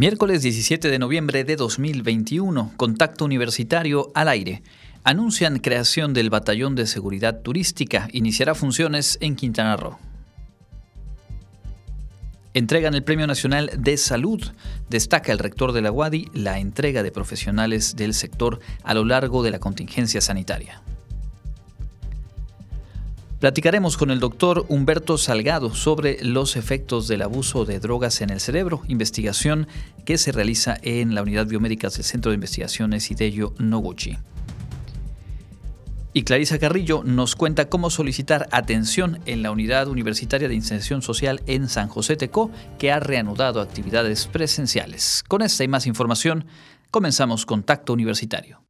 Miércoles 17 de noviembre de 2021, Contacto Universitario al aire. Anuncian creación del Batallón de Seguridad Turística. Iniciará funciones en Quintana Roo. Entregan el Premio Nacional de Salud. Destaca el rector de la UADI la entrega de profesionales del sector a lo largo de la contingencia sanitaria. Platicaremos con el doctor Humberto Salgado sobre los efectos del abuso de drogas en el cerebro, investigación que se realiza en la Unidad Biomédica del Centro de Investigaciones Hideyo Noguchi. Y Clarisa Carrillo nos cuenta cómo solicitar atención en la Unidad Universitaria de Inserción Social en San José Tecó, que ha reanudado actividades presenciales. Con esta y más información, comenzamos Contacto Universitario.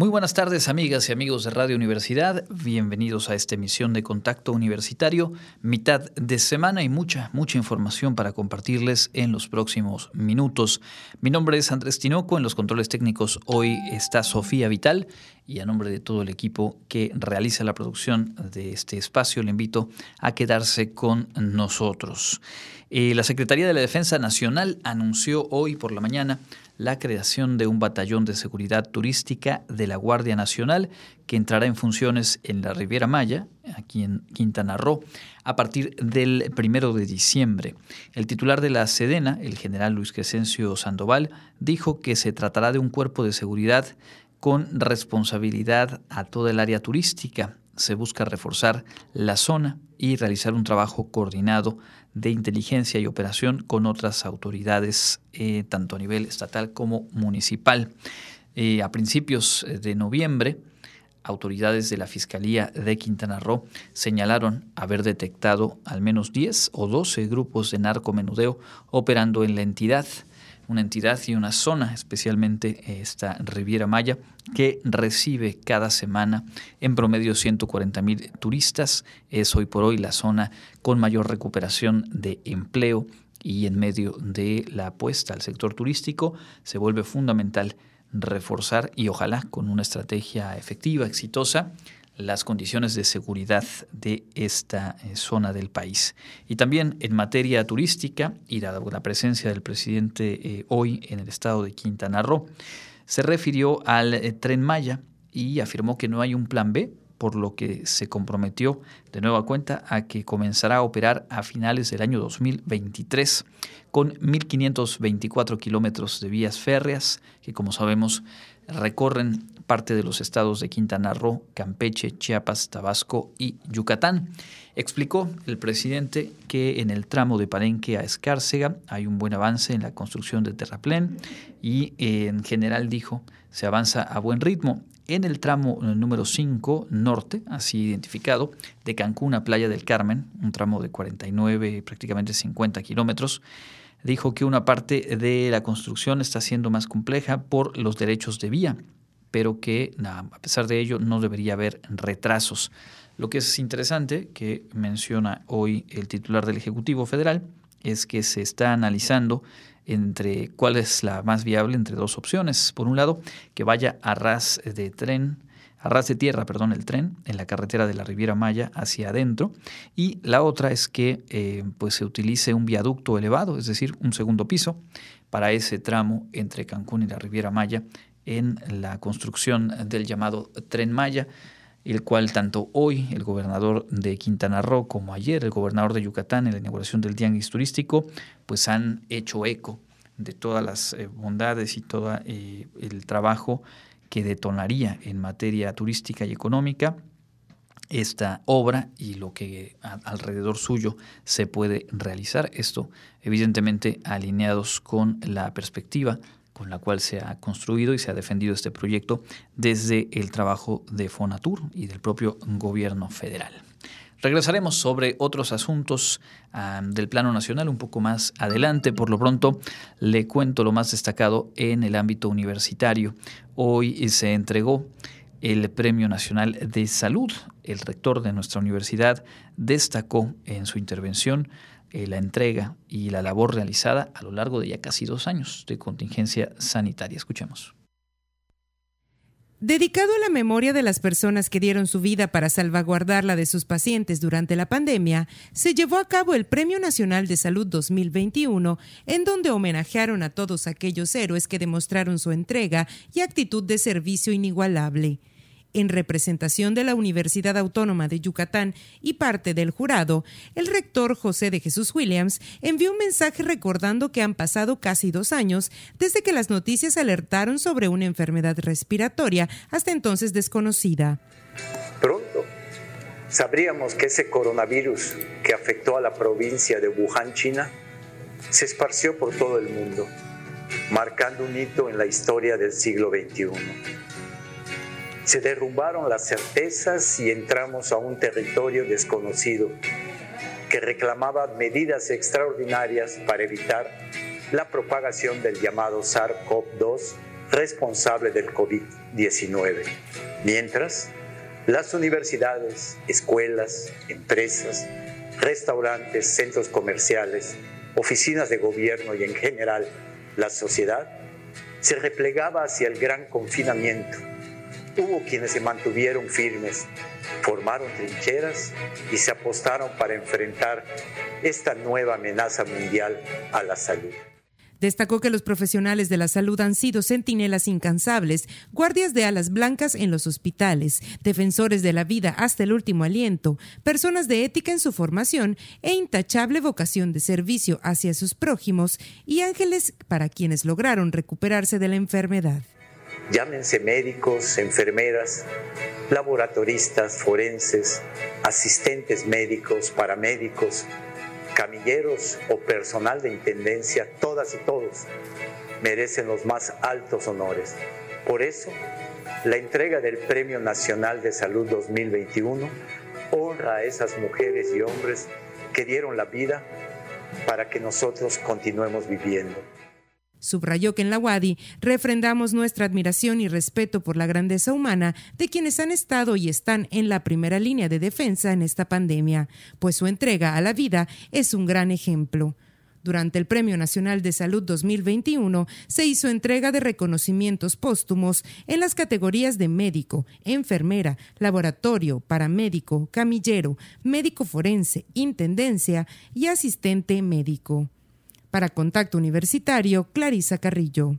Muy buenas tardes amigas y amigos de Radio Universidad, bienvenidos a esta emisión de Contacto Universitario, mitad de semana y mucha, mucha información para compartirles en los próximos minutos. Mi nombre es Andrés Tinoco, en los controles técnicos hoy está Sofía Vital y a nombre de todo el equipo que realiza la producción de este espacio le invito a quedarse con nosotros. Eh, la Secretaría de la Defensa Nacional anunció hoy por la mañana la creación de un batallón de seguridad turística de la Guardia Nacional que entrará en funciones en la Riviera Maya, aquí en Quintana Roo, a partir del primero de diciembre. El titular de la Sedena, el general Luis Crescencio Sandoval, dijo que se tratará de un cuerpo de seguridad con responsabilidad a toda el área turística. Se busca reforzar la zona y realizar un trabajo coordinado de inteligencia y operación con otras autoridades, eh, tanto a nivel estatal como municipal. Eh, a principios eh, de noviembre, autoridades de la Fiscalía de Quintana Roo señalaron haber detectado al menos 10 o 12 grupos de narcomenudeo operando en la entidad una entidad y una zona, especialmente esta Riviera Maya, que recibe cada semana en promedio 140 mil turistas. Es hoy por hoy la zona con mayor recuperación de empleo y en medio de la apuesta al sector turístico se vuelve fundamental reforzar y ojalá con una estrategia efectiva, exitosa, las condiciones de seguridad de esta eh, zona del país. Y también en materia turística, y la presencia del presidente eh, hoy en el estado de Quintana Roo, se refirió al eh, tren Maya y afirmó que no hay un plan B, por lo que se comprometió de nueva cuenta a que comenzará a operar a finales del año 2023 con 1.524 kilómetros de vías férreas que, como sabemos, recorren parte de los estados de Quintana Roo, Campeche, Chiapas, Tabasco y Yucatán. Explicó el presidente que en el tramo de Palenque a Escárcega hay un buen avance en la construcción de terraplén y en general dijo se avanza a buen ritmo. En el tramo número 5 norte, así identificado, de Cancún a Playa del Carmen, un tramo de 49, prácticamente 50 kilómetros, dijo que una parte de la construcción está siendo más compleja por los derechos de vía pero que a pesar de ello no debería haber retrasos. Lo que es interesante, que menciona hoy el titular del Ejecutivo Federal, es que se está analizando entre cuál es la más viable entre dos opciones. Por un lado, que vaya a ras de tren, a ras de tierra, perdón, el tren en la carretera de la Riviera Maya hacia adentro, y la otra es que eh, pues se utilice un viaducto elevado, es decir, un segundo piso, para ese tramo entre Cancún y la Riviera Maya en la construcción del llamado Tren Maya, el cual tanto hoy el gobernador de Quintana Roo como ayer el gobernador de Yucatán en la inauguración del Tianguis Turístico, pues han hecho eco de todas las eh, bondades y todo eh, el trabajo que detonaría en materia turística y económica esta obra y lo que alrededor suyo se puede realizar. Esto evidentemente alineados con la perspectiva con la cual se ha construido y se ha defendido este proyecto desde el trabajo de Fonatur y del propio gobierno federal. Regresaremos sobre otros asuntos del plano nacional un poco más adelante. Por lo pronto, le cuento lo más destacado en el ámbito universitario. Hoy se entregó el Premio Nacional de Salud. El rector de nuestra universidad destacó en su intervención eh, la entrega y la labor realizada a lo largo de ya casi dos años de contingencia sanitaria. Escuchemos. Dedicado a la memoria de las personas que dieron su vida para salvaguardarla de sus pacientes durante la pandemia, se llevó a cabo el Premio Nacional de Salud 2021, en donde homenajearon a todos aquellos héroes que demostraron su entrega y actitud de servicio inigualable en representación de la Universidad Autónoma de Yucatán y parte del jurado, el rector José de Jesús Williams envió un mensaje recordando que han pasado casi dos años desde que las noticias alertaron sobre una enfermedad respiratoria hasta entonces desconocida. Pronto sabríamos que ese coronavirus que afectó a la provincia de Wuhan, China, se esparció por todo el mundo, marcando un hito en la historia del siglo XXI se derrumbaron las certezas y entramos a un territorio desconocido que reclamaba medidas extraordinarias para evitar la propagación del llamado SARS-CoV-2 responsable del COVID-19. Mientras, las universidades, escuelas, empresas, restaurantes, centros comerciales, oficinas de gobierno y en general la sociedad se replegaba hacia el gran confinamiento Hubo quienes se mantuvieron firmes, formaron trincheras y se apostaron para enfrentar esta nueva amenaza mundial a la salud. Destacó que los profesionales de la salud han sido centinelas incansables, guardias de alas blancas en los hospitales, defensores de la vida hasta el último aliento, personas de ética en su formación e intachable vocación de servicio hacia sus prójimos y ángeles para quienes lograron recuperarse de la enfermedad. Llámense médicos, enfermeras, laboratoristas, forenses, asistentes médicos, paramédicos, camilleros o personal de intendencia, todas y todos merecen los más altos honores. Por eso, la entrega del Premio Nacional de Salud 2021 honra a esas mujeres y hombres que dieron la vida para que nosotros continuemos viviendo. Subrayó que en la UADI refrendamos nuestra admiración y respeto por la grandeza humana de quienes han estado y están en la primera línea de defensa en esta pandemia, pues su entrega a la vida es un gran ejemplo. Durante el Premio Nacional de Salud 2021 se hizo entrega de reconocimientos póstumos en las categorías de médico, enfermera, laboratorio, paramédico, camillero, médico forense, intendencia y asistente médico. Para Contacto Universitario, Clarisa Carrillo.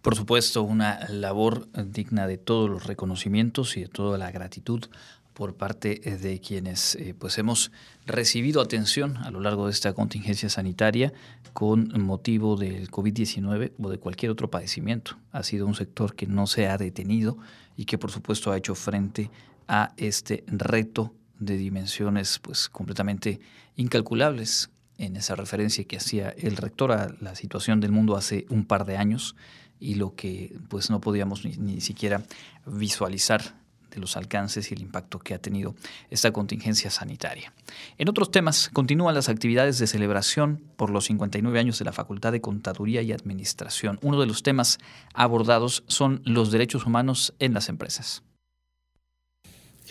Por supuesto, una labor digna de todos los reconocimientos y de toda la gratitud por parte de quienes eh, pues hemos recibido atención a lo largo de esta contingencia sanitaria con motivo del COVID-19 o de cualquier otro padecimiento. Ha sido un sector que no se ha detenido y que por supuesto ha hecho frente a este reto de dimensiones pues completamente incalculables en esa referencia que hacía el rector a la situación del mundo hace un par de años y lo que pues no podíamos ni, siquiera visualizar de los alcances y el impacto que ha tenido esta contingencia sanitaria. En otros temas, continúan las actividades de celebración por los 59 años de la Facultad de Contaduría y Administración. Uno de los temas abordados son los derechos humanos en las empresas.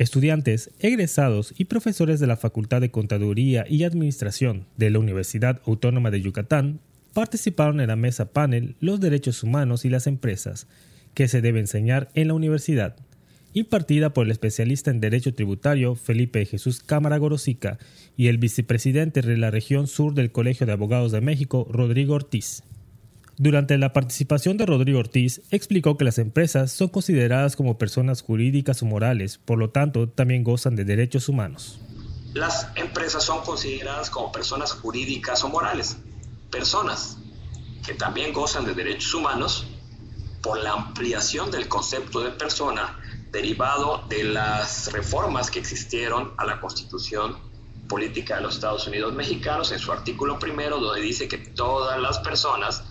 Estudiantes, egresados y profesores de la Facultad de Contaduría y Administración de la Universidad Autónoma de Yucatán participaron en la mesa panel Los derechos humanos y las empresas, que se debe enseñar en la universidad, impartida por el especialista en Derecho Tributario Felipe Jesús Cámara Gorosica y el vicepresidente de la región sur del Colegio de Abogados de México, Rodrigo Ortiz. Durante la participación de Rodrigo Ortiz, explicó que las empresas son consideradas como personas jurídicas o morales, por lo tanto, también gozan de derechos humanos. Las empresas son consideradas como personas jurídicas o morales, personas que también gozan de derechos humanos por la ampliación del concepto de persona derivado de las reformas que existieron a la Constitución Política de los Estados Unidos Mexicanos en su artículo primero, donde dice que todas las personas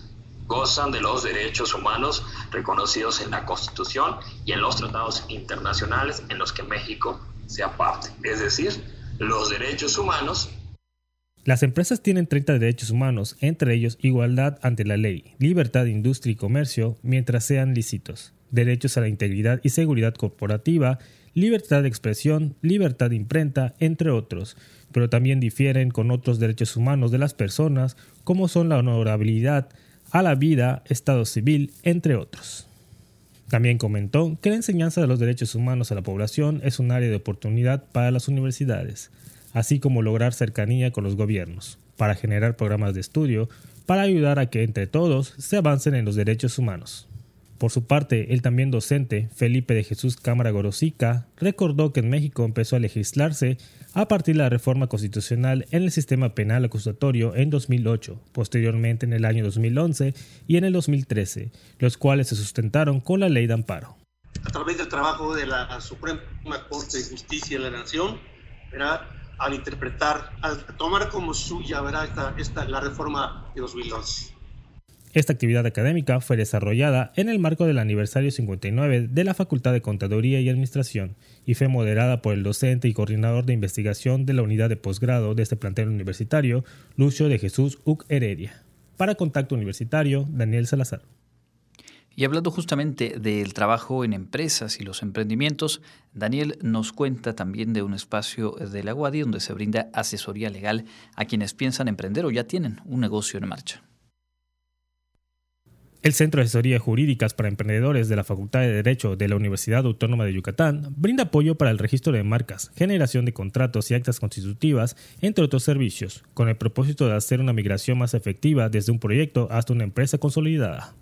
gozan de los derechos humanos reconocidos en la Constitución y en los tratados internacionales en los que México sea parte, es decir, los derechos humanos. Las empresas tienen 30 derechos humanos, entre ellos igualdad ante la ley, libertad de industria y comercio mientras sean lícitos, derechos a la integridad y seguridad corporativa, libertad de expresión, libertad de imprenta, entre otros, pero también difieren con otros derechos humanos de las personas, como son la honorabilidad, a la vida, estado civil, entre otros. También comentó que la enseñanza de los derechos humanos a la población es un área de oportunidad para las universidades, así como lograr cercanía con los gobiernos, para generar programas de estudio, para ayudar a que entre todos se avancen en los derechos humanos. Por su parte, el también docente Felipe de Jesús Cámara Gorosica recordó que en México empezó a legislarse a partir de la reforma constitucional en el sistema penal acusatorio en 2008, posteriormente en el año 2011 y en el 2013, los cuales se sustentaron con la ley de amparo. A través del trabajo de la Suprema Corte de Justicia de la Nación, al interpretar, al tomar como suya Esta, esta, la reforma de 2011. Esta actividad académica fue desarrollada en el marco del aniversario 59 de la Facultad de Contaduría y Administración y fue moderada por el docente y coordinador de investigación de la unidad de posgrado de este plantel universitario, Lucio de Jesús Uc Heredia. Para Contacto Universitario, Daniel Salazar. Y hablando justamente del trabajo en empresas y los emprendimientos, Daniel nos cuenta también de un espacio de la UADI donde se brinda asesoría legal a quienes piensan emprender o ya tienen un negocio en marcha. El Centro de Asesoría Jurídicas para Emprendedores de la Facultad de Derecho de la Universidad Autónoma de Yucatán brinda apoyo para el registro de marcas, generación de contratos y actas constitutivas, entre otros servicios, con el propósito de hacer una migración más efectiva desde un proyecto hasta una empresa consolidada.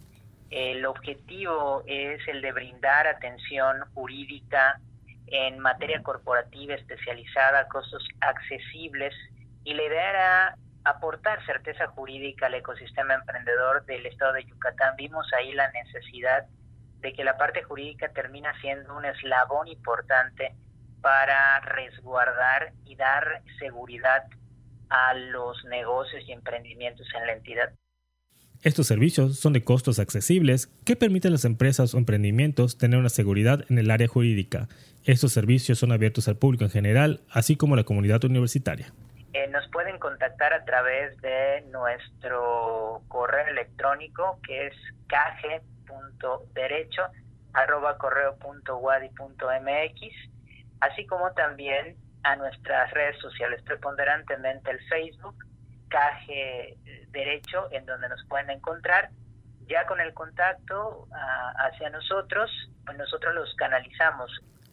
El objetivo es el de brindar atención jurídica en materia corporativa especializada a costos accesibles y la idea era aportar certeza jurídica al ecosistema emprendedor del estado de Yucatán. Vimos ahí la necesidad de que la parte jurídica termina siendo un eslabón importante para resguardar y dar seguridad a los negocios y emprendimientos en la entidad. Estos servicios son de costos accesibles que permiten a las empresas o emprendimientos tener una seguridad en el área jurídica. Estos servicios son abiertos al público en general, así como a la comunidad universitaria. Eh, nos pueden contactar a través de nuestro correo electrónico que es caje.derecho arroba correo.wadi.mx así como también a nuestras redes sociales, preponderantemente el Facebook, Caje Derecho, en donde nos pueden encontrar. Ya con el contacto ah, hacia nosotros, pues nosotros los canalizamos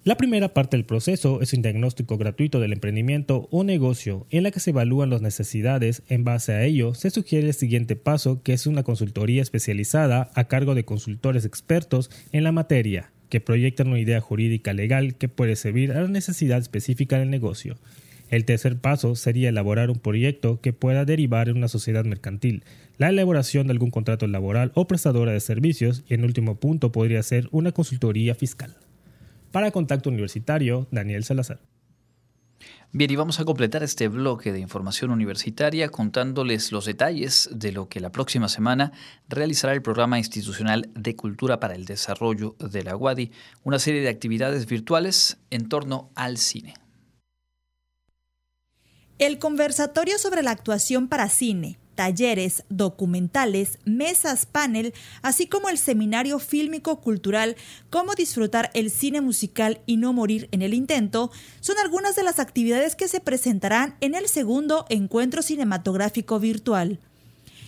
la primera parte del proceso es un diagnóstico gratuito del emprendimiento o negocio en la que se evalúan las necesidades. En base a ello, se sugiere el siguiente paso, que es una consultoría especializada a cargo de consultores expertos en la materia, que proyectan una idea jurídica legal que puede servir a la necesidad específica del negocio. El tercer paso sería elaborar un proyecto que pueda derivar en una sociedad mercantil, la elaboración de algún contrato laboral o prestadora de servicios y en último punto podría ser una consultoría fiscal. Para Contacto Universitario, Daniel Salazar. Bien, y vamos a completar este bloque de información universitaria contándoles los detalles de lo que la próxima semana realizará el Programa Institucional de Cultura para el Desarrollo de la UADI, una serie de actividades virtuales en torno al cine. El conversatorio sobre la actuación para cine, talleres, documentales, mesas panel, así como el seminario fílmico cultural Cómo disfrutar el cine musical y no morir en el intento, son algunas de las actividades que se presentarán en el segundo encuentro cinematográfico virtual.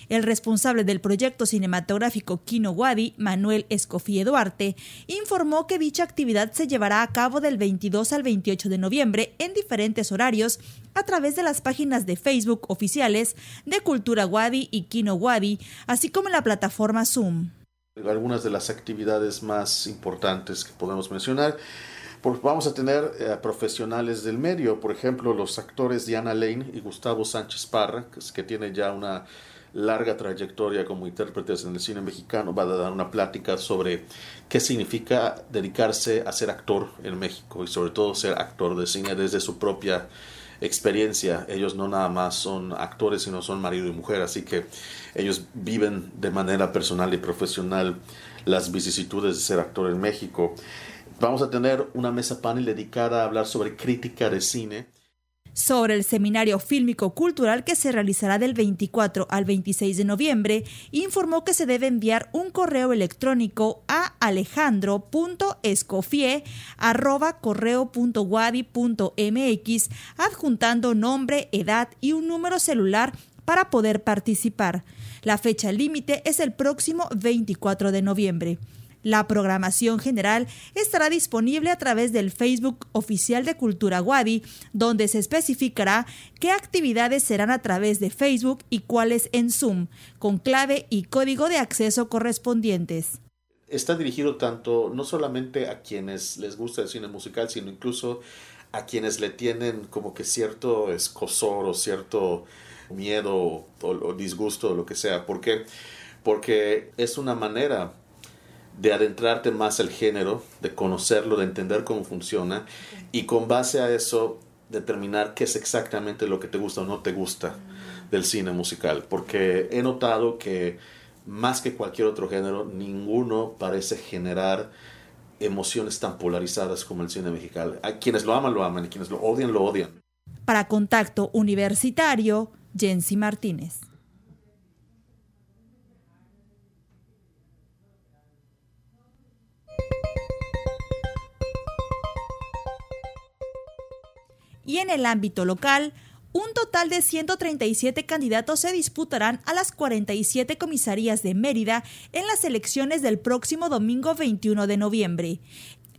El responsable del proyecto cinematográfico Kino Wadi, Manuel Escofía Duarte, informó que dicha actividad se llevará a cabo del 22 al 28 de noviembre en diferentes horarios a través de las páginas de Facebook oficiales de Cultura Wadi y Kino Wadi, así como en la plataforma Zoom. Algunas de las actividades más importantes que podemos mencionar pues vamos a tener eh, profesionales del medio, por ejemplo, los actores Diana Lane y Gustavo Sánchez Parra, que, tienen ya una larga trayectoria como intérpretes en el cine mexicano, va a dar una plática sobre qué significa dedicarse a ser actor en México y sobre todo ser actor de cine desde su propia experiencia. Ellos no nada más son actores, sino son marido y mujer, así que ellos viven de manera personal y profesional las vicisitudes de ser actor en México. Vamos a tener una mesa panel dedicada a hablar sobre crítica de cine sobre el seminario fílmico cultural que se realizará del 24 al 26 de noviembre, informó que se debe enviar un correo electrónico a alejandro.escofie@correo.wadi.mx adjuntando nombre, edad y un número celular para poder participar. La fecha límite es el próximo 24 de noviembre. La programación general estará disponible a través del Facebook oficial de Cultura Wadi, donde se especificará qué actividades serán a través de Facebook y cuáles en Zoom, con clave y código de acceso correspondientes. Está dirigido tanto no solamente a quienes les gusta el cine musical, sino incluso a quienes le tienen como que cierto escosor o cierto miedo o, o disgusto o lo que sea. ¿Por qué? Porque es una manera de adentrarte más el género, de conocerlo, de entender cómo funciona y con base a eso determinar qué es exactamente lo que te gusta o no te gusta del cine musical. Porque he notado que más que cualquier otro género, ninguno parece generar emociones tan polarizadas como el cine mexicano. A quienes lo aman, lo aman y quienes lo odian, lo odian. Para Contacto Universitario, Jensi Martínez. Y en el ámbito local, un total de 137 candidatos se disputarán a las 47 comisarías de Mérida en las elecciones del próximo domingo 21 de noviembre.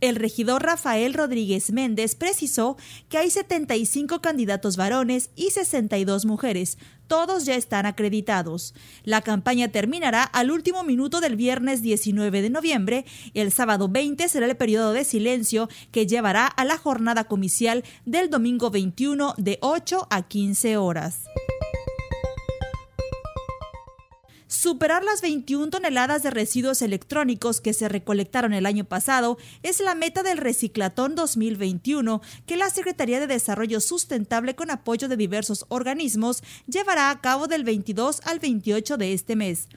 El regidor Rafael Rodríguez Méndez precisó que hay 75 candidatos varones y 62 mujeres. Todos ya están acreditados. La campaña terminará al último minuto del viernes 19 de noviembre. El sábado 20 será el periodo de silencio que llevará a la jornada comicial del domingo 21 de 8 a 15 horas. Superar las 21 toneladas de residuos electrónicos que se recolectaron el año pasado es la meta del Reciclatón 2021 que la Secretaría de Desarrollo Sustentable con apoyo de diversos organismos llevará a cabo del 22 al 28 de este mes.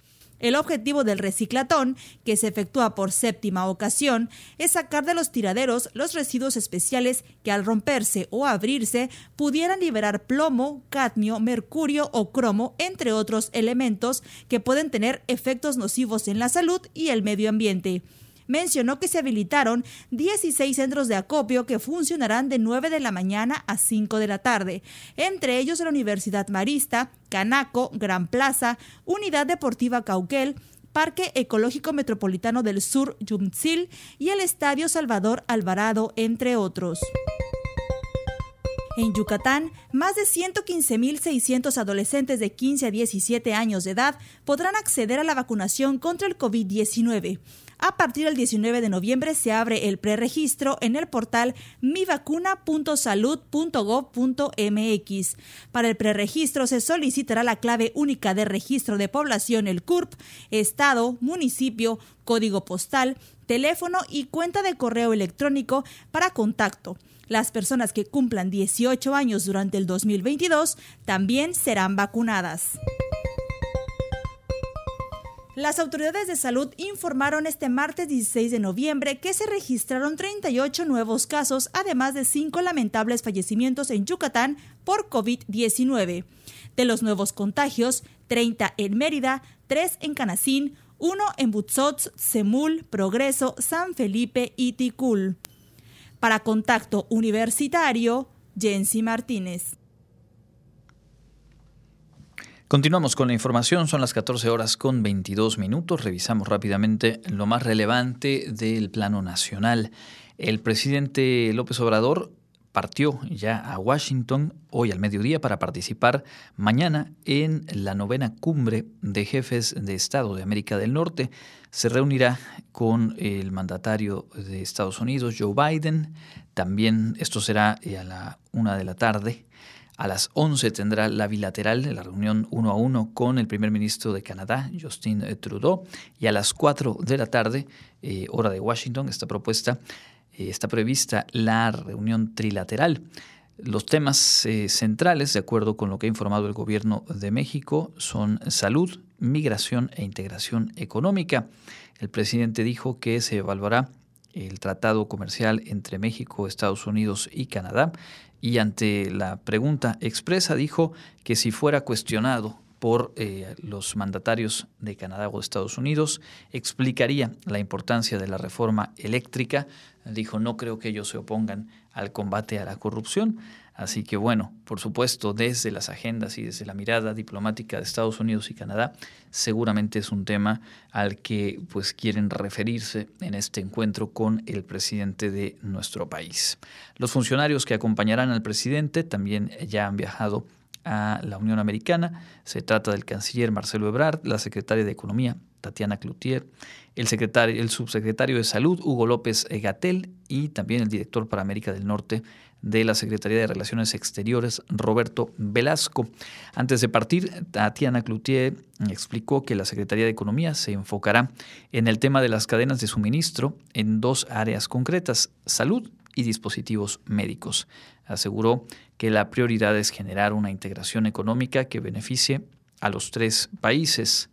El objetivo del reciclatón, que se efectúa por séptima ocasión, es sacar de los tiraderos los residuos especiales que al romperse o abrirse pudieran liberar plomo, cadmio, mercurio o cromo, entre otros elementos que pueden tener efectos nocivos en la salud y el medio ambiente mencionó que se habilitaron 16 centros de acopio que funcionarán de 9 de la mañana a 5 de la tarde, entre ellos la Universidad Marista, Canaco, Gran Plaza, Unidad Deportiva Cauquel, Parque Ecológico Metropolitano del Sur Yumtzil y el Estadio Salvador Alvarado, entre otros. En Yucatán, más de 115.600 adolescentes de 15 a 17 años de edad podrán acceder a la vacunación contra el COVID-19. A partir del 19 de noviembre se abre el preregistro en el portal mivacuna.salud.gov.mx. Para el preregistro se solicitará la clave única de registro de población, el CURP, estado, municipio, código postal, teléfono y cuenta de correo electrónico para contacto. Las personas que cumplan 18 años durante el 2022 también serán vacunadas. Las autoridades de salud informaron este martes 16 de noviembre que se registraron 38 nuevos casos, además de cinco lamentables fallecimientos en Yucatán por COVID-19. De los nuevos contagios, 30 en Mérida, 3 en Canacín, 1 en Butzots, Semul, Progreso, San Felipe y Ticul. Para Contacto Universitario, Jensi Martínez. Continuamos con la información, son las 14 horas con 22 minutos, revisamos rápidamente lo más relevante del plano nacional. El presidente López Obrador partió ya a Washington hoy al mediodía para participar mañana en la novena cumbre de jefes de Estado de América del Norte. Se reunirá con el mandatario de Estados Unidos, Joe Biden. También esto será a la una de la tarde a las 11 tendrá la bilateral, la reunión uno a uno con el primer ministro de Canadá, Justin Trudeau, y a las 4 de la tarde, eh, hora de Washington, esta propuesta, eh, está prevista la reunión trilateral. Los temas eh, centrales, de acuerdo con lo que ha informado el gobierno de México, son salud, migración e integración económica. El presidente dijo que se evaluará el tratado comercial entre México, Estados Unidos y Canadá y ante la pregunta expresa dijo que si fuera cuestionado por eh, los mandatarios de Canadá o de Estados Unidos, explicaría la importancia de la reforma eléctrica. Dijo, no creo que ellos se opongan al combate a la corrupción. Así que bueno, por supuesto, desde las agendas y desde la mirada diplomática de Estados Unidos y Canadá, seguramente es un tema al que pues quieren referirse en este encuentro con el presidente de nuestro país. Los funcionarios que acompañarán al presidente también ya han viajado a la Unión Americana. Se trata del canciller Marcelo Ebrard, la secretaria de Economía Tatiana Cloutier, el, secretario, el subsecretario de Salud Hugo López Gatel y también el director para América del Norte de la Secretaría de Relaciones Exteriores, Roberto Velasco. Antes de partir, Tatiana Cloutier explicó que la Secretaría de Economía se enfocará en el tema de las cadenas de suministro en dos áreas concretas, salud y dispositivos médicos. Aseguró que la prioridad es generar una integración económica que beneficie a los tres países.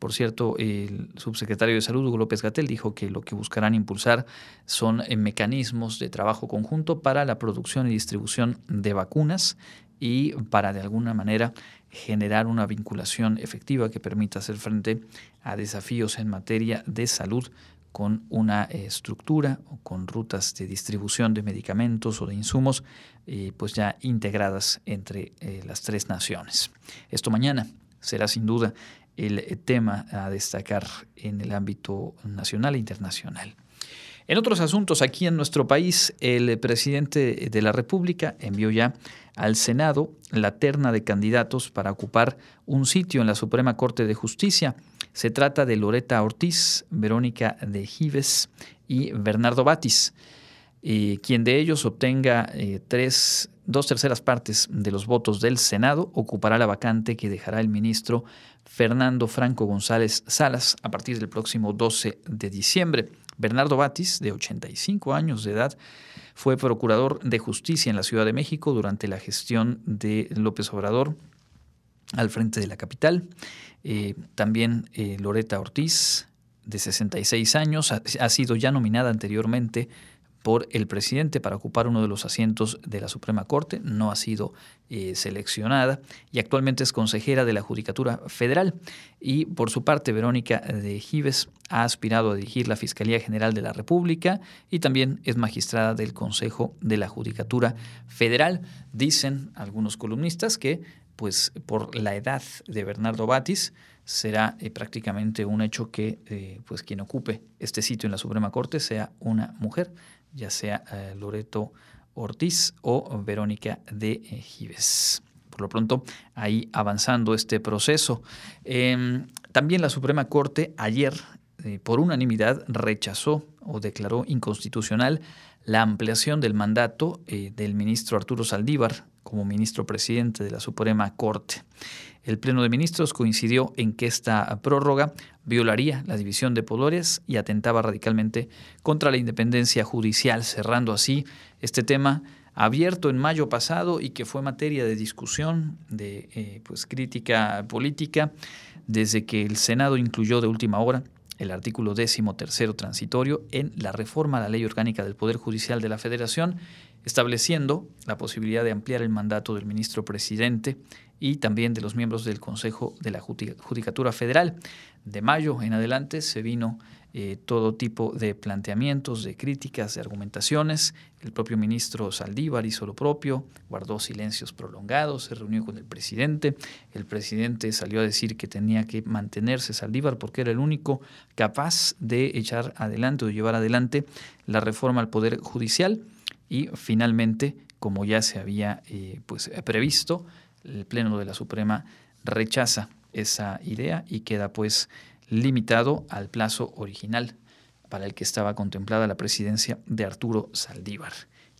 Por cierto, el subsecretario de Salud, Hugo López Gatel, dijo que lo que buscarán impulsar son eh, mecanismos de trabajo conjunto para la producción y distribución de vacunas y para de alguna manera generar una vinculación efectiva que permita hacer frente a desafíos en materia de salud con una eh, estructura o con rutas de distribución de medicamentos o de insumos eh, pues ya integradas entre las tres naciones. Esto mañana será sin duda el eh, tema a destacar en el ámbito nacional e internacional. En otros asuntos, aquí en nuestro país, el presidente de la República envió ya al Senado la terna de candidatos para ocupar un sitio en la Suprema Corte de Justicia. Se trata de Loreta Ortiz, Verónica de Gives y Bernardo Batis. Eh, quien de ellos obtenga eh, tres, dos terceras partes de los votos del Senado ocupará la vacante que dejará el ministro Fernando Franco González Salas a partir del próximo 12 de diciembre. Bernardo Batis, de 85 años de edad, fue procurador de justicia en la Ciudad de México durante la gestión de López Obrador al frente de la capital. Eh, también eh, Loreta Ortiz, de 66 años, ha sido ya nominada anteriormente por el presidente para ocupar uno de los asientos de la Suprema Corte, no ha sido eh, seleccionada y actualmente es consejera de la Judicatura Federal. Y por su parte, Verónica de Gives ha aspirado a dirigir la Fiscalía General de la República y también es magistrada del Consejo de la Judicatura Federal. Dicen algunos columnistas que, pues por la edad de Bernardo Batis, será eh, prácticamente un hecho que eh, pues quien ocupe este sitio en la Suprema Corte sea una mujer ya sea eh, Loreto Ortiz o Verónica de eh, Gives. Por lo pronto, ahí avanzando este proceso. Em, también la Suprema Corte ayer, eh, por unanimidad, rechazó o declaró inconstitucional la ampliación del mandato del ministro Arturo Saldívar como ministro presidente de la Suprema Corte. El Pleno de Ministros coincidió en que esta prórroga violaría la división de poderes y atentaba radicalmente contra la independencia judicial, cerrando así este tema abierto en mayo pasado y que fue materia de discusión, de eh, pues, crítica política, desde que el Senado incluyó de última hora el artículo décimo tercero transitorio en la reforma a la ley orgánica del Poder Judicial de la Federación, estableciendo la posibilidad de ampliar el mandato del ministro presidente y también de los miembros del Consejo de la Judicatura Federal. De mayo en adelante se vino eh, todo tipo de planteamientos, de críticas, de argumentaciones. El propio ministro Saldívar hizo lo propio, guardó silencios prolongados, se reunió con el presidente. El presidente salió a decir que tenía que mantenerse Saldívar porque era el único capaz de echar adelante o llevar adelante la reforma al Poder Judicial. Y finalmente, como ya se había eh, pues, previsto, el Pleno de la Suprema rechaza esa idea y queda pues limitado al plazo original para el que estaba contemplada la presidencia de Arturo Saldívar.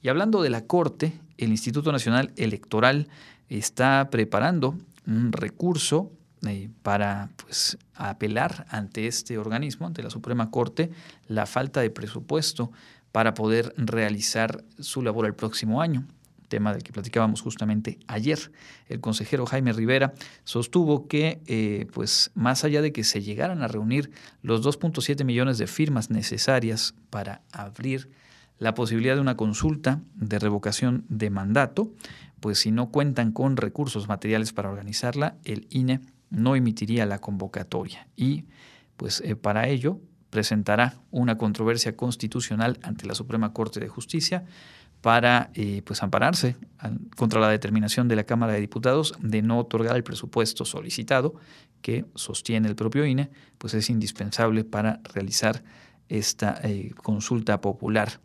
Y hablando de la Corte, el Instituto Nacional Electoral está preparando un recurso eh, para pues, apelar ante este organismo, ante la Suprema Corte, la falta de presupuesto para poder realizar su labor el próximo año tema del que platicábamos justamente ayer. El consejero Jaime Rivera sostuvo que, eh, pues, más allá de que se llegaran a reunir los 2.7 millones de firmas necesarias para abrir la posibilidad de una consulta de revocación de mandato, pues si no cuentan con recursos materiales para organizarla, el INE no emitiría la convocatoria y pues eh, para ello presentará una controversia constitucional ante la Suprema Corte de Justicia para eh, pues ampararse contra la determinación de la Cámara de Diputados de no otorgar el presupuesto solicitado que sostiene el propio INE, pues es indispensable para realizar esta eh, consulta popular.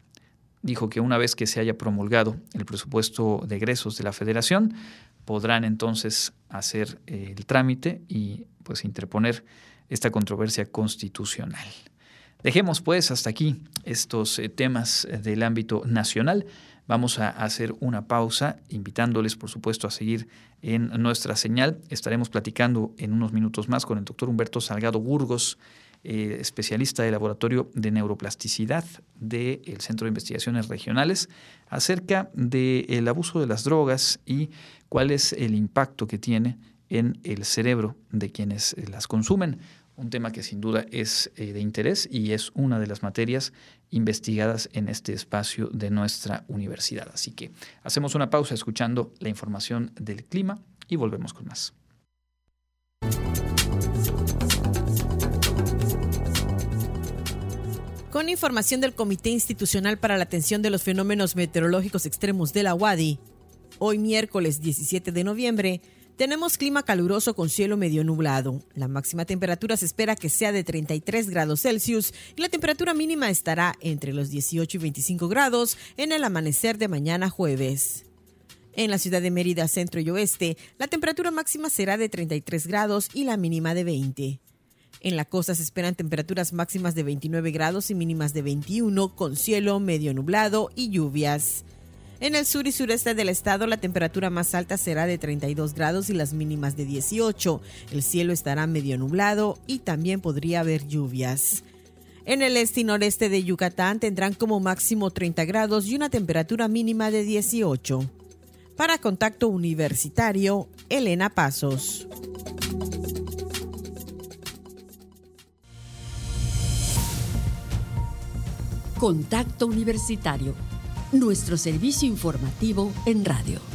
Dijo que una vez que se haya promulgado el presupuesto de egresos de la Federación, podrán entonces hacer eh, el trámite y pues interponer esta controversia constitucional. Dejemos pues hasta aquí estos eh, temas eh, del ámbito nacional. Vamos a hacer una pausa, invitándoles por supuesto a seguir en nuestra señal. Estaremos platicando en unos minutos más con el doctor Humberto Salgado Burgos, eh, especialista del Laboratorio de Neuroplasticidad del Centro de Investigaciones Regionales, acerca del abuso de las drogas y cuál es el impacto que tiene en el cerebro de quienes las consumen un tema que sin duda es eh, de interés y es una de las materias investigadas en este espacio de nuestra universidad. Así que hacemos una pausa escuchando la información del clima y volvemos con más. Con información del Comité Institucional para la Atención de los Fenómenos Meteorológicos Extremos de la UADI, hoy miércoles 17 de noviembre, tenemos clima caluroso con cielo medio nublado. La máxima temperatura se espera que sea de 33 grados Celsius y la temperatura mínima estará entre los 18 y 25 grados en el amanecer de mañana jueves. En la ciudad de Mérida, centro y oeste, la temperatura máxima será de 33 grados y la mínima de 20. En la costa se esperan temperaturas máximas de 29 grados y mínimas de 21 con cielo medio nublado y lluvias. En el sur y sureste del estado la temperatura más alta será de 32 grados y las mínimas de 18. El cielo estará medio nublado y también podría haber lluvias. En el este y noreste de Yucatán tendrán como máximo 30 grados y una temperatura mínima de 18. Para Contacto Universitario, Elena Pasos. Contacto Universitario nuestro servicio informativo en radio.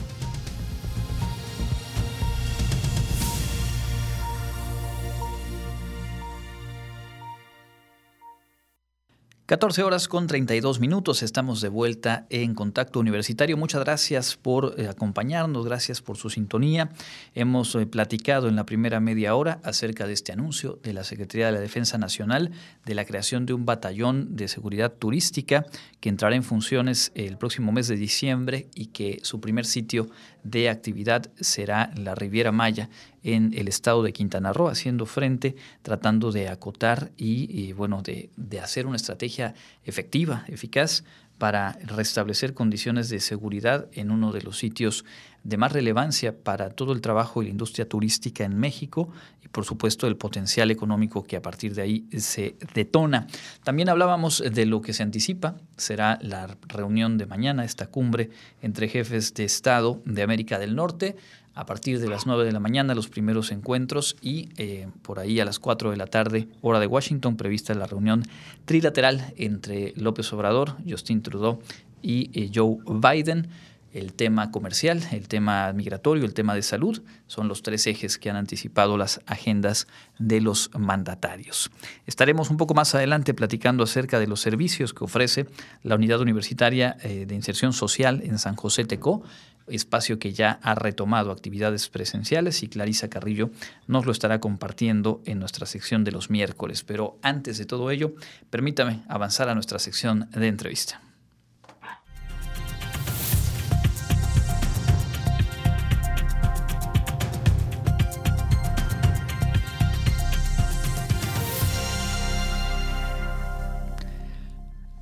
14 horas con 32 minutos, estamos de vuelta en Contacto Universitario. Muchas gracias por eh, acompañarnos, gracias por su sintonía. Hemos eh, platicado en la primera media hora acerca de este anuncio de la Secretaría de la Defensa Nacional de la creación de un batallón de seguridad turística que entrará en funciones el próximo mes de diciembre y que su primer sitio de actividad será la Riviera Maya en el estado de Quintana Roo, haciendo frente, tratando de acotar y, bueno, de, de hacer una estrategia efectiva, eficaz para restablecer condiciones de seguridad en uno de los sitios de más relevancia para todo el trabajo y la industria turística en México y por supuesto el potencial económico que a partir de ahí se detona. También hablábamos de lo que se anticipa, será la reunión de mañana, esta cumbre entre jefes de Estado de América del Norte, a partir de las 9 de la mañana los primeros encuentros y eh, por ahí a las 4 de la tarde, hora de Washington, prevista la reunión trilateral entre López Obrador, Justin Trudeau y eh, Joe Biden. El tema comercial, el tema migratorio, el tema de salud son los tres ejes que han anticipado las agendas de los mandatarios. Estaremos un poco más adelante platicando acerca de los servicios que ofrece la Unidad Universitaria eh, de Inserción Social en San José Tecó espacio que ya ha retomado actividades presenciales y Clarisa Carrillo nos lo estará compartiendo en nuestra sección de los miércoles. Pero antes de todo ello, permítame avanzar a nuestra sección de entrevista.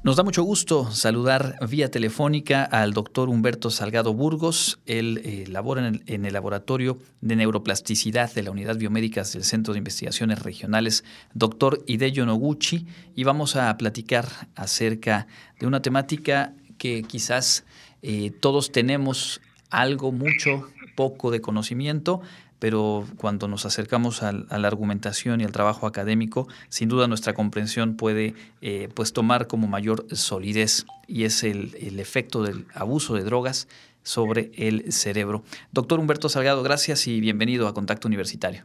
Nos da mucho gusto saludar vía telefónica al doctor Humberto Salgado Burgos. Él eh, labora en el, Laboratorio de Neuroplasticidad de la Unidad Biomédicas del Centro de Investigaciones Regionales, doctor Hideyo Noguchi, y vamos a platicar acerca de una temática que quizás eh, todos tenemos algo, mucho, poco de conocimiento, pero cuando nos acercamos a, la argumentación y al trabajo académico, sin duda nuestra comprensión puede eh, pues tomar como mayor solidez y es el, el, efecto del abuso de drogas sobre el cerebro. Doctor Humberto Salgado, gracias y bienvenido a Contacto Universitario.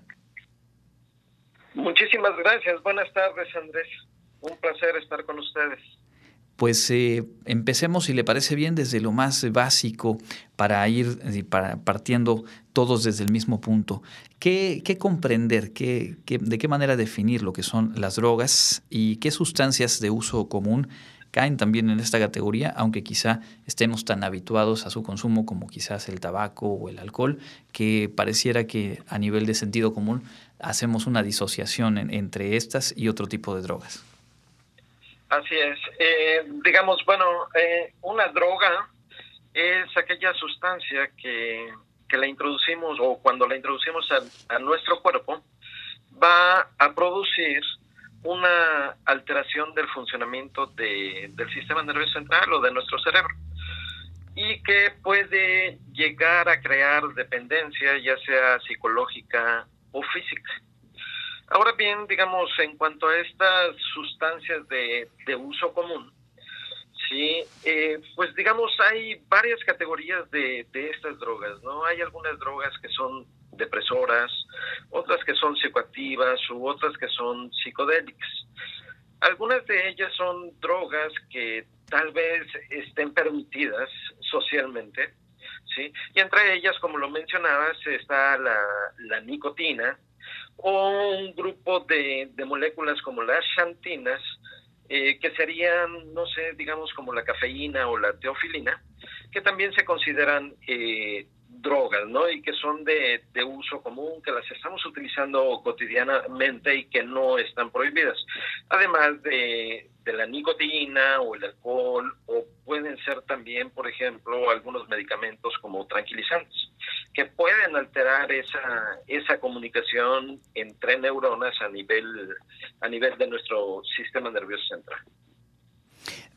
Muchísimas gracias. Buenas tardes, Andrés. Un placer estar con ustedes. Pues eh, empecemos, si le parece bien, desde lo más básico para ir eh, para, partiendo todos desde el mismo punto. ¿Qué, comprender, qué, de qué manera definir lo que son las drogas y qué sustancias de uso común caen también en esta categoría, aunque quizá estemos tan habituados a su consumo como quizás el tabaco o el alcohol, que pareciera que a nivel de sentido común hacemos una disociación entre estas y otro tipo de drogas. Así es. Eh, digamos, bueno, eh, una droga es aquella sustancia que, que, la introducimos o cuando la introducimos a, nuestro cuerpo va a producir una alteración del funcionamiento de, del sistema nervioso central o de nuestro cerebro y que puede llegar a crear dependencia ya sea psicológica o física. Ahora bien, digamos, en cuanto a estas sustancias de, uso común, sí, eh, pues digamos, hay varias categorías de, de estas drogas, ¿no? Hay algunas drogas que son depresoras, otras que son psicoactivas u otras que son psicodélicas. Algunas de ellas son drogas que tal vez estén permitidas socialmente, ¿sí? Y entre ellas, como lo mencionabas, está la, la nicotina, un grupo de, moléculas como las xantinas, eh, que serían, no sé, digamos como la cafeína o la teofilina, que también se consideran eh, drogas, ¿no? Y que son de, de, uso común, que las estamos utilizando cotidianamente y que no están prohibidas. Además de, de la nicotina o el alcohol, o pueden ser también, por ejemplo, algunos medicamentos como tranquilizantes, que pueden alterar esa, esa comunicación entre neuronas a nivel, a nivel de nuestro sistema nervioso central.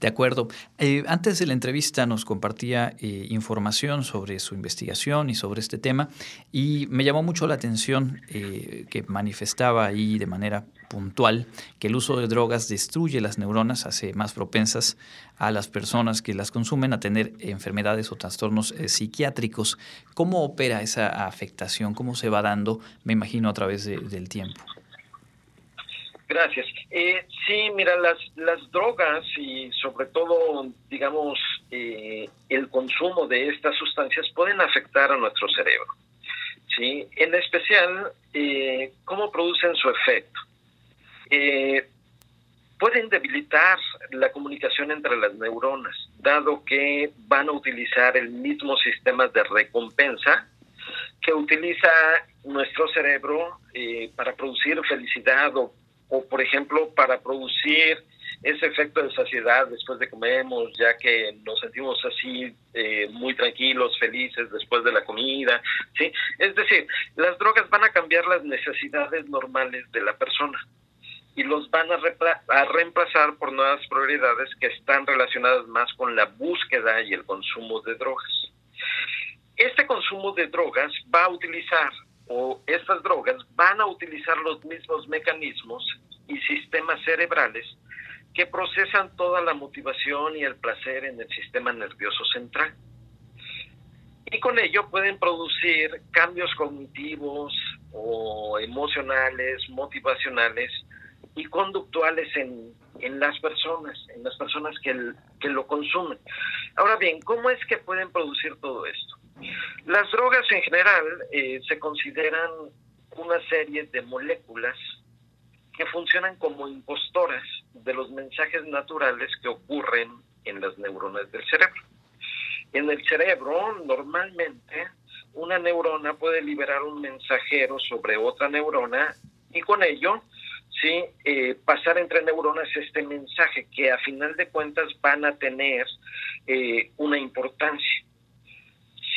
De acuerdo. Eh, antes de la entrevista nos compartía eh, información sobre su investigación y sobre este tema y me llamó mucho la atención eh, que manifestaba ahí de manera puntual que el uso de drogas destruye las neuronas, hace más propensas a las personas que las consumen a tener enfermedades o trastornos psiquiátricos. ¿Cómo opera esa afectación? ¿Cómo se va dando, me imagino, a través del tiempo? Gracias. Eh, sí, mira, las, las drogas y sobre todo, digamos, eh, el consumo de estas sustancias pueden afectar a nuestro cerebro. ¿sí? En especial, eh, cómo producen su efecto. Eh, pueden debilitar la comunicación entre las neuronas, dado que van a utilizar el mismo sistema de recompensa que utiliza nuestro cerebro para producir felicidad o o por ejemplo para producir ese efecto de saciedad después de comemos, ya que nos sentimos así eh, muy tranquilos, felices después de la comida, ¿sí? Es decir, las drogas van a cambiar las necesidades normales de la persona y los van a, reemplazar por nuevas prioridades que están relacionadas más con la búsqueda y el consumo de drogas. Este consumo de drogas va a utilizar o estas drogas van a utilizar los mismos mecanismos y sistemas cerebrales que procesan toda la motivación y el placer en el sistema nervioso central. Y con ello pueden producir cambios cognitivos o emocionales, motivacionales y conductuales en, en las personas, en las personas que, que lo consumen. Ahora bien, ¿cómo es que pueden producir todo esto? Las drogas en general eh, se consideran una serie de moléculas que funcionan como impostoras de los mensajes naturales que ocurren en las neuronas del cerebro. En el cerebro, normalmente, una neurona puede liberar un mensajero sobre otra neurona y con ello, sí, eh, pasar entre neuronas este mensaje que a final de cuentas van a tener eh, una importancia.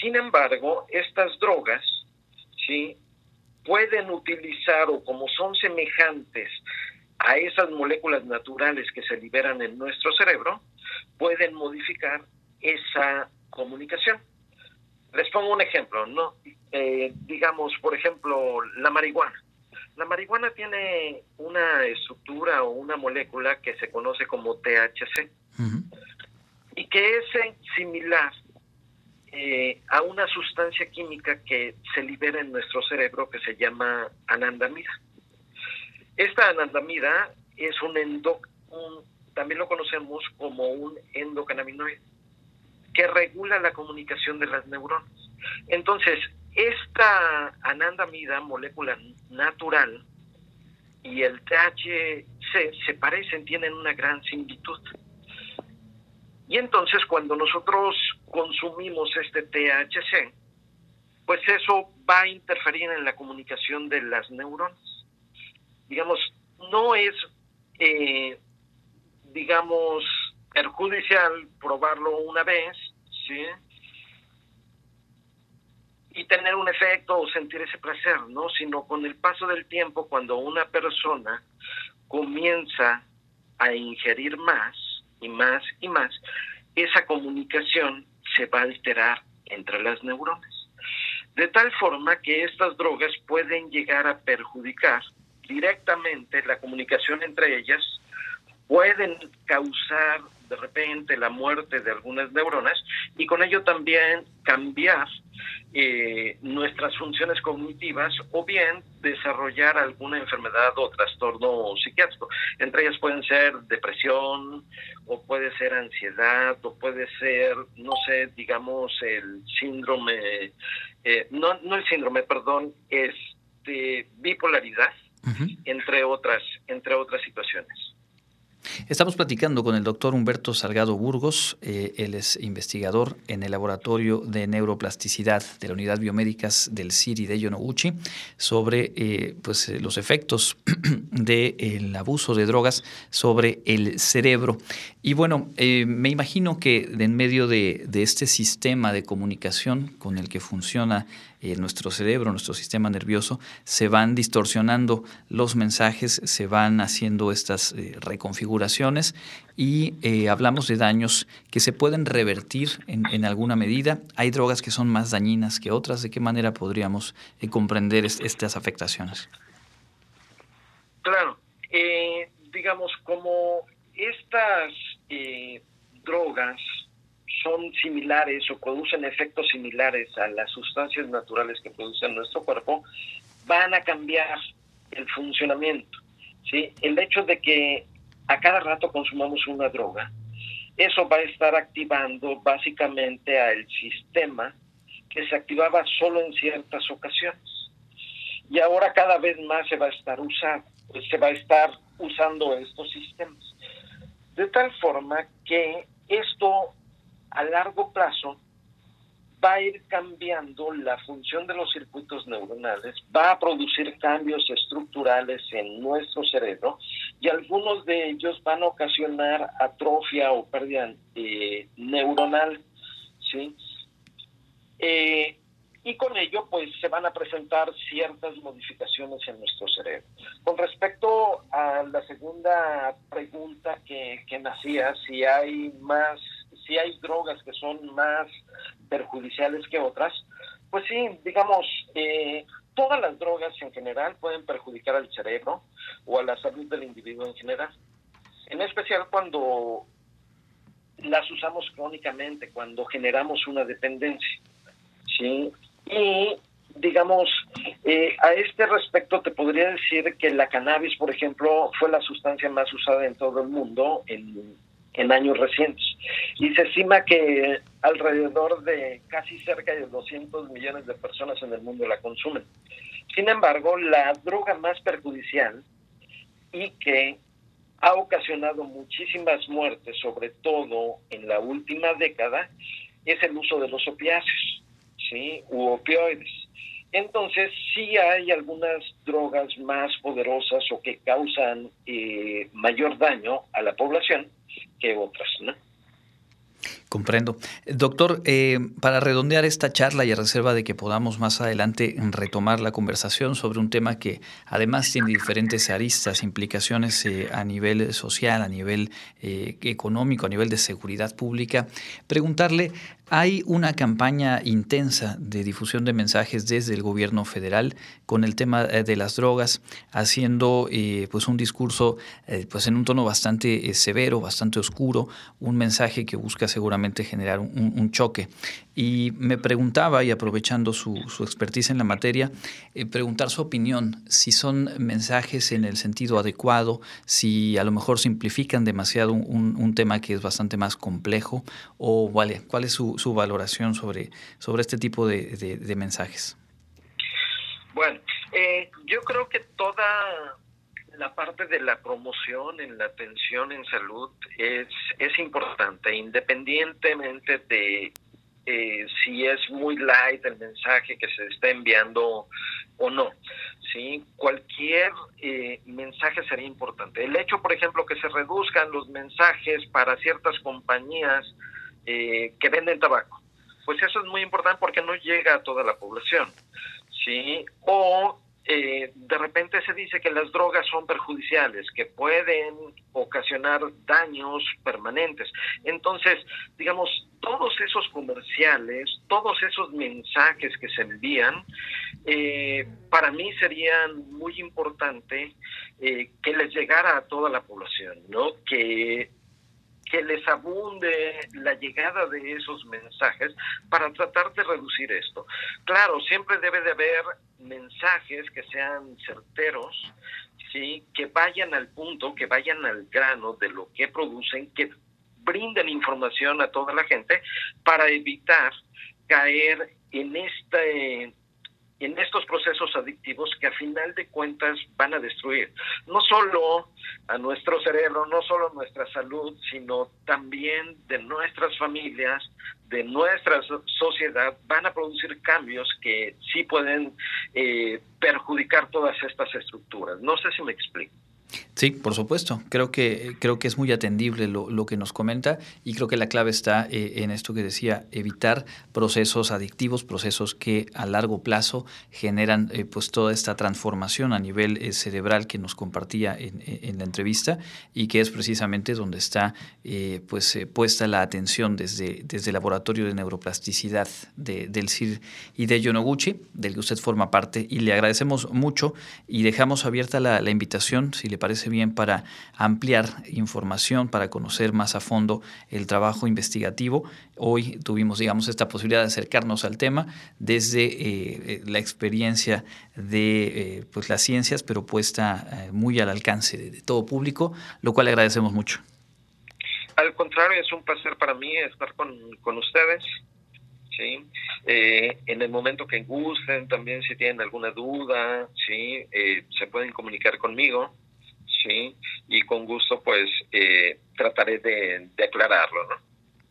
Sin embargo, estas drogas, ¿sí? Pueden utilizar o como son semejantes a esas moléculas naturales que se liberan en nuestro cerebro, pueden modificar esa comunicación. Les pongo un ejemplo, ¿no? Eh, digamos, por ejemplo, la marihuana. La marihuana tiene una estructura o una molécula que se conoce como THC y que es similar eh, a una sustancia química que se libera en nuestro cerebro que se llama anandamida. Esta anandamida es un, endo, también lo conocemos como un endocannabinoide que regula la comunicación de las neuronas. Entonces, esta anandamida, molécula natural, y el THC se parecen, tienen una gran similitud. Y entonces cuando nosotros consumimos este THC, pues eso va a interferir en la comunicación de las neuronas. Digamos, no es, eh, digamos, perjudicial probarlo una vez, ¿sí? Y tener un efecto o sentir ese placer, ¿no? Sino con el paso del tiempo, cuando una persona comienza a ingerir más y más y más, esa comunicación se va a alterar entre las neuronas. De tal forma que estas drogas pueden llegar a perjudicar directamente la comunicación entre ellas, pueden causar de repente la muerte de algunas neuronas y con ello también cambiar eh, nuestras funciones cognitivas o bien desarrollar alguna enfermedad o trastorno psiquiátrico. Entre ellas pueden ser depresión o puede ser ansiedad o puede ser, no sé, digamos el síndrome, eh, no, no el síndrome, perdón, este, bipolaridad, entre otras, entre otras situaciones. Estamos platicando con el doctor Humberto Salgado Burgos. Eh, él es investigador en el Laboratorio de Neuroplasticidad de la Unidad Biomédicas del CIRI de Yonoguchi sobre eh, pues, eh, los efectos del abuso de drogas sobre el cerebro. Y bueno, me imagino que en medio de, este sistema de comunicación con el que funciona eh, nuestro cerebro, nuestro sistema nervioso, se van distorsionando los mensajes, se van haciendo estas eh, reconfiguraciones y eh, hablamos de daños que se pueden revertir en, alguna medida. Hay drogas que son más dañinas que otras. ¿De qué manera podríamos comprender estas afectaciones? Claro, digamos, como estas drogas son similares o producen efectos similares a las sustancias naturales que producen nuestro cuerpo, van a cambiar el funcionamiento. ¿sí? El hecho de que a cada rato consumamos una droga, eso va a estar activando básicamente al sistema que se activaba solo en ciertas ocasiones. Y ahora cada vez más se va a estar usando, se va a estar usando estos sistemas. De tal forma que esto a largo plazo va a ir cambiando la función de los circuitos neuronales, va a producir cambios estructurales en nuestro cerebro y algunos de ellos van a ocasionar atrofia o pérdida eh, neuronal, ¿sí? Eh, y con ello pues se van a presentar ciertas modificaciones en nuestro cerebro. Con respecto a la segunda pregunta que, que nacía, si hay más si hay drogas que son más perjudiciales que otras, pues sí, digamos, eh, todas las drogas en general pueden perjudicar al cerebro o a la salud del individuo en general. En especial cuando las usamos crónicamente, cuando generamos una dependencia. ¿sí? Y digamos, eh, a este respecto te podría decir que la cannabis, por ejemplo, fue la sustancia más usada en todo el mundo en en años recientes. Y se estima que alrededor de casi cerca de 200 millones de personas en el mundo la consumen. Sin embargo, la droga más perjudicial y que ha ocasionado muchísimas muertes, sobre todo en la última década, es el uso de los opiáceos, ¿sí? U opioides. Entonces, sí hay algunas drogas más poderosas o que causan eh, mayor daño a la población, que otras, ¿no? Comprendo. Doctor, eh, para redondear esta charla y a reserva de que podamos más adelante retomar la conversación sobre un tema que además tiene diferentes aristas, implicaciones eh, a nivel social, a nivel eh, económico, a nivel de seguridad pública, preguntarle hay una campaña intensa de difusión de mensajes desde el gobierno federal con el tema de las drogas, haciendo pues un discurso pues en un tono bastante severo, bastante oscuro, un mensaje que busca seguramente generar un, choque. Y me preguntaba, y aprovechando su, expertise en la materia, preguntar su opinión, si son mensajes en el sentido adecuado, si a lo mejor simplifican demasiado un, un tema que es bastante más complejo, o vale, cuál es su, su valoración sobre, sobre este tipo de, de, mensajes? Bueno, eh, yo creo que toda la parte de la promoción en la atención en salud es, es importante, independientemente de eh, si es muy light el mensaje que se está enviando o no. ¿sí? Cualquier eh, mensaje sería importante. El hecho, por ejemplo, que se reduzcan los mensajes para ciertas compañías eh, que venden tabaco. Pues eso es muy importante porque no llega a toda la población, ¿sí? O eh, de repente se dice que las drogas son perjudiciales, que pueden ocasionar daños permanentes. Entonces, digamos, todos esos comerciales, todos esos mensajes que se envían, eh, para mí serían muy importante que les llegara a toda la población, ¿no? Que que les abunde la llegada de esos mensajes para tratar de reducir esto. Claro, siempre debe de haber mensajes que sean certeros, ¿sí? que vayan al punto, que vayan al grano de lo que producen, que brinden información a toda la gente para evitar caer en este en estos procesos adictivos que a final de cuentas van a destruir no solo a nuestro cerebro, no solo nuestra salud, sino también de nuestras familias, de nuestra sociedad, van a producir cambios que sí pueden eh, perjudicar todas estas estructuras. No sé si me explico. Sí, por supuesto. Creo que, creo que es muy atendible lo, lo que nos comenta y creo que la clave está eh, en esto que decía, evitar procesos adictivos, procesos que a largo plazo generan eh, pues toda esta transformación a nivel eh, cerebral que nos compartía en, en, la entrevista y que es precisamente donde está pues puesta la atención desde, desde el Laboratorio de Neuroplasticidad de, del CIR y de Yonoguchi, del que usted forma parte y le agradecemos mucho y dejamos abierta la, la invitación, si le parece bien, para ampliar información, para conocer más a fondo el trabajo investigativo. Hoy tuvimos, digamos, esta posibilidad de acercarnos al tema desde eh, eh, la experiencia de eh, pues las ciencias, pero puesta muy al alcance de, todo público, lo cual agradecemos mucho. Al contrario, es un placer para mí estar con, con ustedes. ¿sí? en el momento que gusten, también si tienen alguna duda, ¿sí? se pueden comunicar conmigo. ¿Sí? Y con gusto, pues, eh, trataré de, aclararlo, ¿no?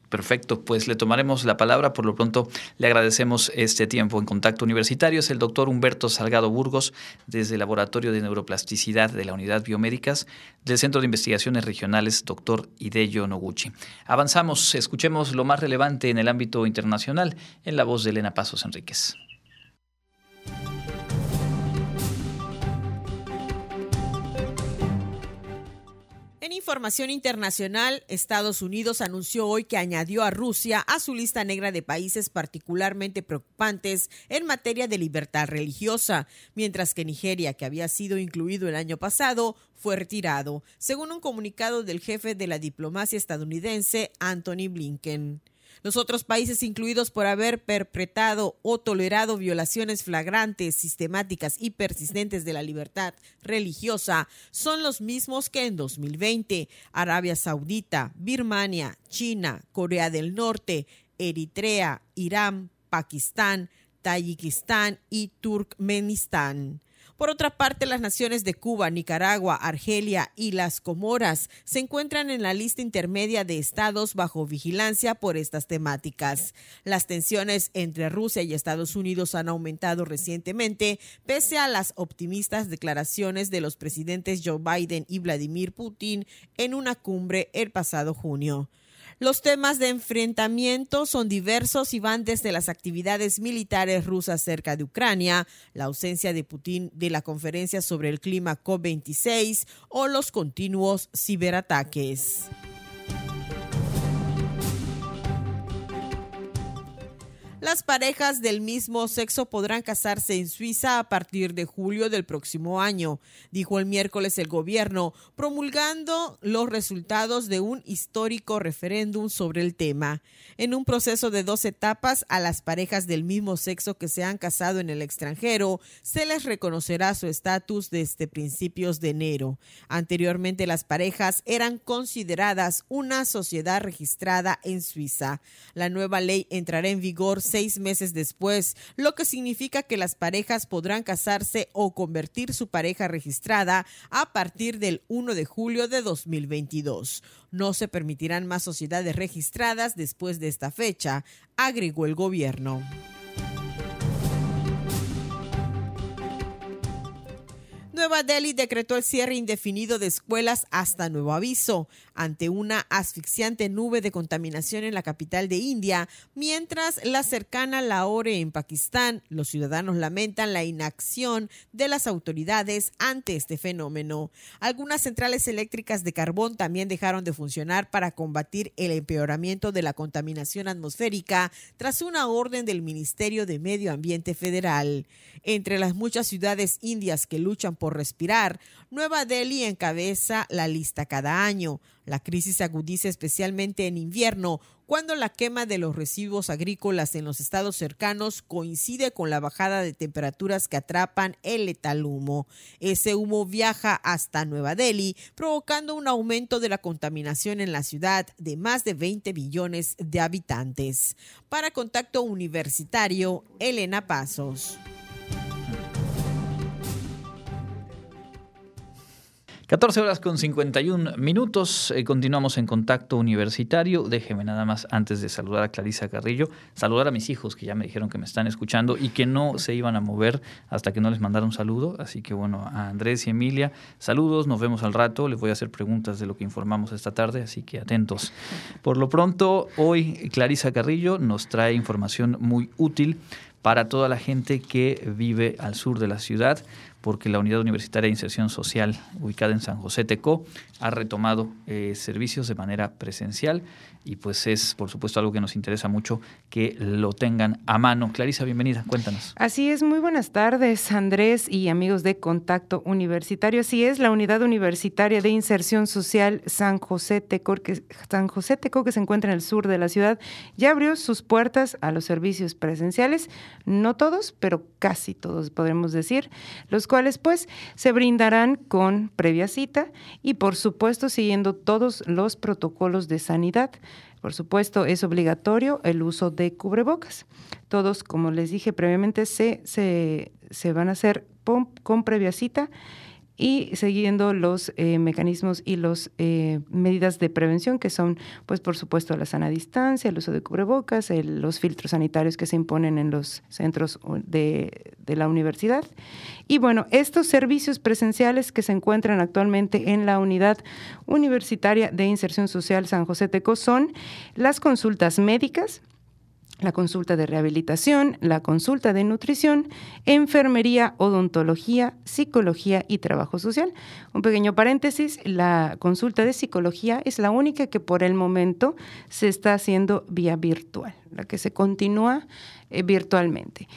Perfecto, pues le tomaremos la palabra. Por lo pronto le agradecemos este tiempo en contacto universitario. Es el doctor Humberto Salgado Burgos, desde el Laboratorio de Neuroplasticidad de la Unidad Biomédicas del Centro de Investigaciones Regionales, doctor Hideyo Noguchi. Avanzamos, escuchemos lo más relevante en el ámbito internacional en la voz de Elena Pasos Enríquez. En información internacional, Estados Unidos anunció hoy que añadió a Rusia a su lista negra de países particularmente preocupantes en materia de libertad religiosa, mientras que Nigeria, que había sido incluido el año pasado, fue retirado, según un comunicado del jefe de la diplomacia estadounidense, Anthony Blinken. Los otros países incluidos por haber perpetrado o tolerado violaciones flagrantes, sistemáticas y persistentes de la libertad religiosa son los mismos que en 2020. Arabia Saudita, Birmania, China, Corea del Norte, Eritrea, Irán, Pakistán, Tayikistán y Turkmenistán. Por otra parte, las naciones de Cuba, Nicaragua, Argelia y las Comoras se encuentran en la lista intermedia de estados bajo vigilancia por estas temáticas. Las tensiones entre Rusia y Estados Unidos han aumentado recientemente, pese a las optimistas declaraciones de los presidentes Joe Biden y Vladimir Putin en una cumbre el pasado junio. Los temas de enfrentamiento son diversos y van desde las actividades militares rusas cerca de Ucrania, la ausencia de Putin de la conferencia sobre el clima COP26 o los continuos ciberataques. Las parejas del mismo sexo podrán casarse en Suiza a partir de julio del próximo año, dijo el miércoles el gobierno, promulgando los resultados de un histórico referéndum sobre el tema. En un proceso de dos etapas, a las parejas del mismo sexo que se han casado en el extranjero se les reconocerá su estatus desde principios de enero. Anteriormente, las parejas eran consideradas una sociedad registrada en Suiza. La nueva ley entrará en vigor seis meses después, lo que significa que las parejas podrán casarse o convertir su pareja registrada a partir del 1 de julio de 2022. No se permitirán más sociedades registradas después de esta fecha, agregó el gobierno. Nueva Delhi decretó el cierre indefinido de escuelas hasta nuevo aviso ante una asfixiante nube de contaminación en la capital de India, mientras la cercana Lahore en Pakistán, los ciudadanos lamentan la inacción de las autoridades ante este fenómeno. Algunas centrales eléctricas de carbón también dejaron de funcionar para combatir el empeoramiento de la contaminación atmosférica tras una orden del Ministerio de Medio Ambiente Federal. Entre las muchas ciudades indias que luchan por respirar, Nueva Delhi encabeza la lista cada año. La crisis se agudiza especialmente en invierno, cuando la quema de los residuos agrícolas en los estados cercanos coincide con la bajada de temperaturas que atrapan el letal humo. Ese humo viaja hasta Nueva Delhi, provocando un aumento de la contaminación en la ciudad de más de 20 billones de habitantes. Para Contacto Universitario, Elena Pasos. 14 horas con 51 minutos. Eh, continuamos en contacto universitario. Déjeme nada más, antes de saludar a Clarisa Carrillo, saludar a mis hijos que ya me dijeron que me están escuchando y que no se iban a mover hasta que no les mandara un saludo. Así que bueno, a Andrés y Emilia, saludos, nos vemos al rato. Les voy a hacer preguntas de lo que informamos esta tarde, así que atentos. Por lo pronto, hoy Clarisa Carrillo nos trae información muy útil para toda la gente que vive al sur de la ciudad porque la Unidad Universitaria de Inserción Social, ubicada en San José Tecó, ha retomado eh, servicios de manera presencial y pues es, por supuesto, algo que nos interesa mucho que lo tengan a mano. Clarisa, bienvenida, cuéntanos. Así es, muy buenas tardes, Andrés y amigos de Contacto Universitario. Así es, la Unidad Universitaria de Inserción Social San José Tecó, que, San José Tecó, que se encuentra en el sur de la ciudad, ya abrió sus puertas a los servicios presenciales, no todos, pero casi todos, podremos decir, los cuales pues se brindarán con previa cita y por supuesto siguiendo todos los protocolos de sanidad. Por supuesto, es obligatorio el uso de cubrebocas. Todos, como les dije previamente, se, se, se van a hacer con previa cita y siguiendo los eh, mecanismos y las eh, medidas de prevención que son, pues por supuesto, la sana distancia, el uso de cubrebocas, los filtros sanitarios que se imponen en los centros de, de, la universidad. Y bueno, estos servicios presenciales que se encuentran actualmente en la unidad universitaria de inserción social San José Teco son las consultas médicas, la consulta de rehabilitación, la consulta de nutrición, enfermería, odontología, psicología y trabajo social. Un pequeño paréntesis, la consulta de psicología es la única que por el momento se está haciendo vía virtual, la que se continúa eh, virtualmente.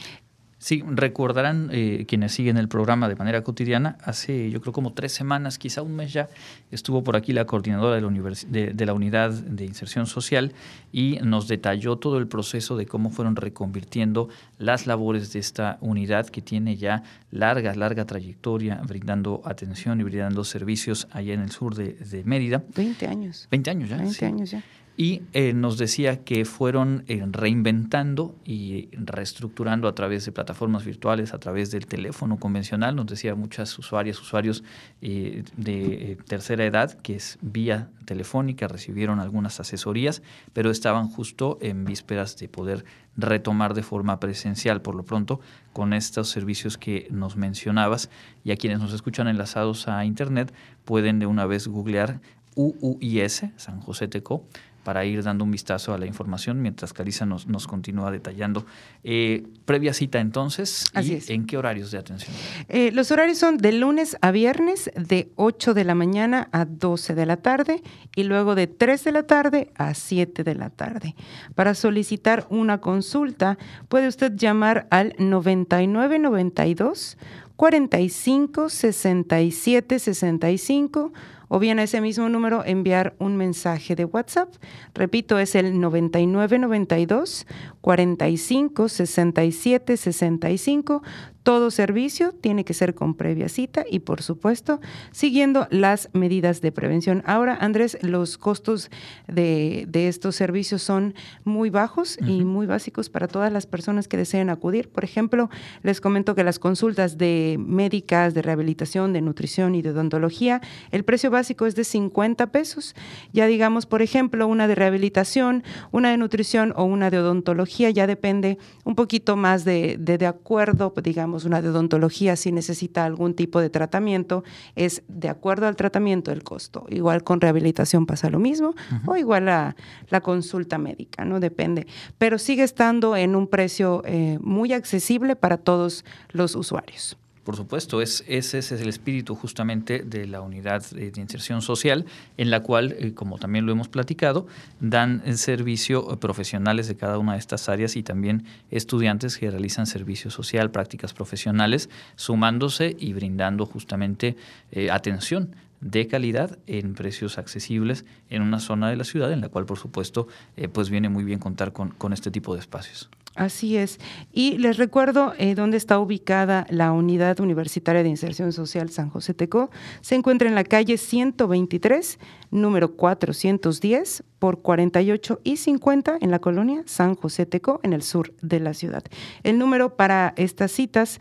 Sí, recordarán eh, quienes siguen el programa de manera cotidiana, hace yo creo como tres semanas, quizá un mes ya, estuvo por aquí la coordinadora de la, de, la unidad de inserción social y nos detalló todo el proceso de cómo fueron reconvirtiendo las labores de esta unidad que tiene ya larga, larga trayectoria brindando atención y brindando servicios allá en el sur de, Mérida. Veinte años. Veinte años ya. Veinte años ya y eh, nos decía que fueron eh, reinventando y reestructurando a través de plataformas virtuales, a través del teléfono convencional. Nos decía muchas usuarias, usuarios eh, de tercera edad que es vía telefónica recibieron algunas asesorías, pero estaban justo en vísperas de poder retomar de forma presencial por lo pronto con estos servicios que nos mencionabas y a quienes nos escuchan enlazados a internet pueden de una vez googlear UUIS, San José Teco, para ir dando un vistazo a la información mientras Carisa nos, nos continúa detallando. Eh, previa cita entonces, Así ¿y es. en qué horarios de atención? Eh, los horarios son de lunes a viernes de 8 de la mañana a 12 de la tarde y luego de 3 de la tarde a 7 de la tarde. Para solicitar una consulta puede usted llamar al 9992 45 67 65 o bien a ese mismo número enviar un mensaje de WhatsApp. Repito, es el 9992 45 67 65. Todo servicio tiene que ser con previa cita y, por supuesto, siguiendo las medidas de prevención. Ahora, Andrés, los costos de, de estos servicios son muy bajos y muy básicos para todas las personas que deseen acudir. Por ejemplo, les comento que las consultas de médicas, de rehabilitación, de nutrición y de odontología, el precio básico es de 50 pesos. Ya digamos, por ejemplo, una de rehabilitación, una de nutrición o una de odontología, ya depende un poquito más de, de, de acuerdo, digamos, una odontología si necesita algún tipo de tratamiento, es de acuerdo al tratamiento el costo. Igual con rehabilitación pasa lo mismo, o igual la, la consulta médica, ¿no? Depende. Pero sigue estando en un precio eh, muy accesible para todos los usuarios. Por supuesto, es, ese es el espíritu justamente de la unidad de, inserción social, en la cual, eh, como también lo hemos platicado, dan servicio profesionales de cada una de estas áreas y también estudiantes que realizan servicio social, prácticas profesionales, sumándose y brindando justamente eh, atención de calidad en precios accesibles en una zona de la ciudad en la cual por supuesto eh, pues viene muy bien contar con, con este tipo de espacios. Así es. Y les recuerdo eh, dónde está ubicada la Unidad Universitaria de Inserción Social San José Tecó. Se encuentra en la calle 123, número 410, por 48 y 50 en la colonia San José Tecó, en el sur de la ciudad. El número para estas citas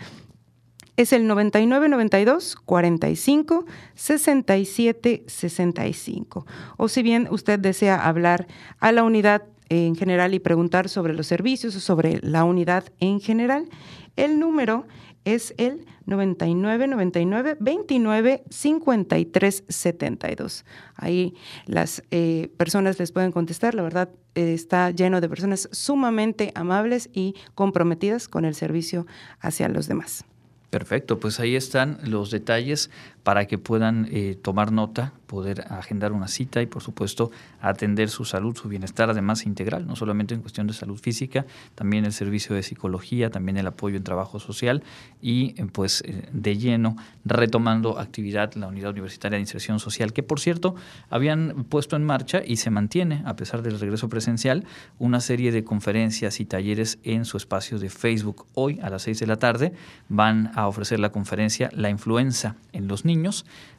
es el 9992 45 67 65. O si bien usted desea hablar a la unidad en general y preguntar sobre los servicios o sobre la unidad en general, el número es el 99 99 29 53 72. Ahí las eh, personas les pueden contestar. La verdad, eh, está lleno de personas sumamente amables y comprometidas con el servicio hacia los demás. Perfecto, pues ahí están los detalles para que puedan eh, tomar nota, poder agendar una cita y por supuesto atender su salud, su bienestar, además integral, no solamente en cuestión de salud física, también el servicio de psicología, también el apoyo en trabajo social y eh, pues eh, de lleno retomando actividad la Unidad Universitaria de Inserción Social, que por cierto habían puesto en marcha y se mantiene, a pesar del regreso presencial, una serie de conferencias y talleres en su espacio de Facebook. Hoy a las 6 de la tarde van a ofrecer la conferencia La influenza en los niños.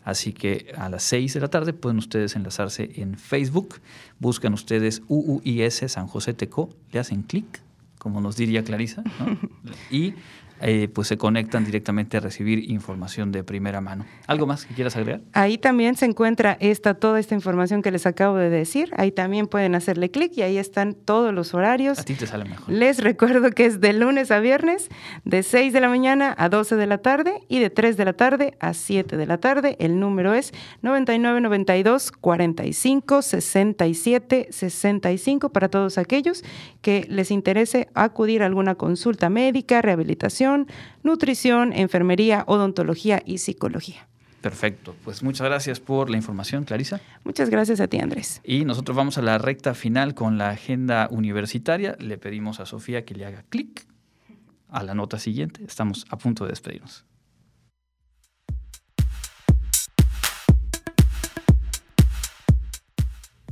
Así que a las 6 de la tarde pueden ustedes enlazarse en Facebook. Buscan ustedes UUIS San José Tecó, le hacen clic, como nos diría Clarisa, ¿no? y eh, pues se conectan directamente a recibir información de primera mano. ¿Algo más que quieras agregar? Ahí también se encuentra esta, toda esta información que les acabo de decir. Ahí también pueden hacerle clic y ahí están todos los horarios. A ti te sale mejor. Les recuerdo que es de lunes a viernes, de 6 de la mañana a 12 de la tarde y de 3 de la tarde a 7 de la tarde. El número es 9992 45 67 65 para todos aquellos que les interese acudir a alguna consulta médica, rehabilitación, nutrición, enfermería, odontología y psicología. Perfecto, pues muchas gracias por la información, Clarisa. Muchas gracias a ti, Andrés. Y nosotros vamos a la recta final con la agenda universitaria. Le pedimos a Sofía que le haga clic a la nota siguiente. Estamos a punto de despedirnos.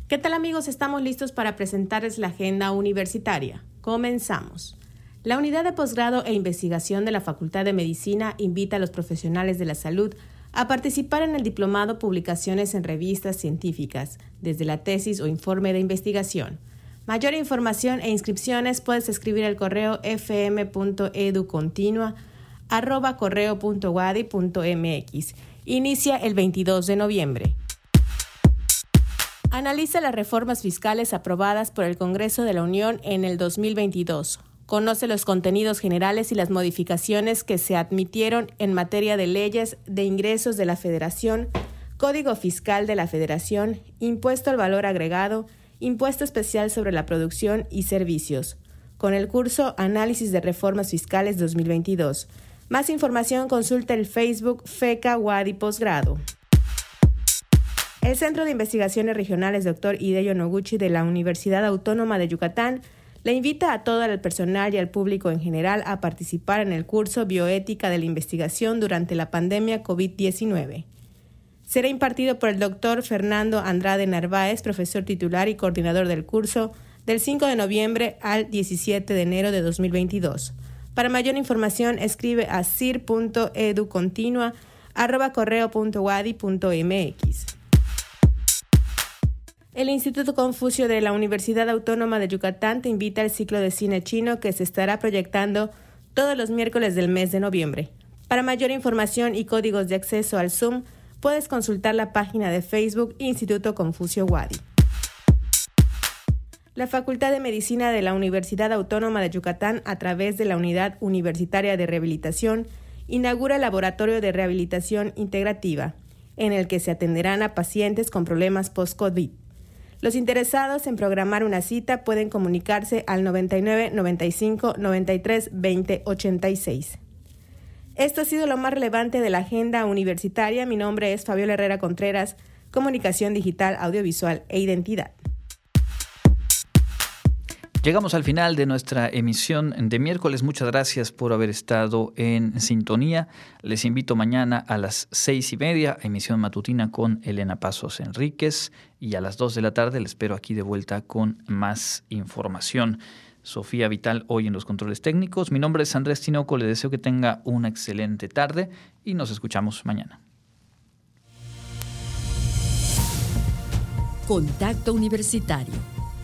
¿Qué tal amigos? Estamos listos para presentarles la agenda universitaria. Comenzamos. La unidad de posgrado e investigación de la Facultad de Medicina invita a los profesionales de la salud a participar en el diplomado Publicaciones en Revistas Científicas, desde la tesis o informe de investigación. Mayor información e inscripciones puedes escribir al correo fm.educontinua arroba correo.wadi.mx. Inicia el 22 de noviembre. Analiza las reformas fiscales aprobadas por el Congreso de la Unión en el 2022. Conoce los contenidos generales y las modificaciones que se admitieron en materia de leyes de ingresos de la Federación, Código Fiscal de la Federación, Impuesto al Valor Agregado, Impuesto Especial sobre la Producción y Servicios, con el curso Análisis de Reformas Fiscales 2022. Más información consulta el Facebook FECA Wadi Posgrado. El Centro de Investigaciones Regionales Dr. Hideo Noguchi de la Universidad Autónoma de Yucatán le invita a todo el personal y al público en general a participar en el curso Bioética de la Investigación durante la pandemia COVID-19. Será impartido por el doctor Fernando Andrade Narváez, profesor titular y coordinador del curso, del 5 de noviembre al 17 de enero de 2022. Para mayor información, escribe a cir.educontinua.correo.wadi.mx. El Instituto Confucio de la Universidad Autónoma de Yucatán te invita al ciclo de cine chino que se estará proyectando todos los miércoles del mes de noviembre. Para mayor información y códigos de acceso al Zoom, puedes consultar la página de Facebook Instituto Confucio Wadi. La Facultad de Medicina de la Universidad Autónoma de Yucatán, a través de la Unidad Universitaria de Rehabilitación, inaugura el Laboratorio de Rehabilitación Integrativa, en el que se atenderán a pacientes con problemas post-COVID. Los interesados en programar una cita pueden comunicarse al 99 95 93 20 86. Esto ha sido lo más relevante de la agenda universitaria. Mi nombre es Fabiola Herrera Contreras, Comunicación Digital, Audiovisual e Identidad. Llegamos al final de nuestra emisión de miércoles. Muchas gracias por haber estado en sintonía. Les invito mañana a las seis y media, emisión matutina con Elena Pasos Enríquez. Y a las dos de la tarde les espero aquí de vuelta con más información. Sofía Vital hoy en los controles técnicos. Mi nombre es Andrés Tinoco. Le deseo que tenga una excelente tarde y nos escuchamos mañana. Contacto Universitario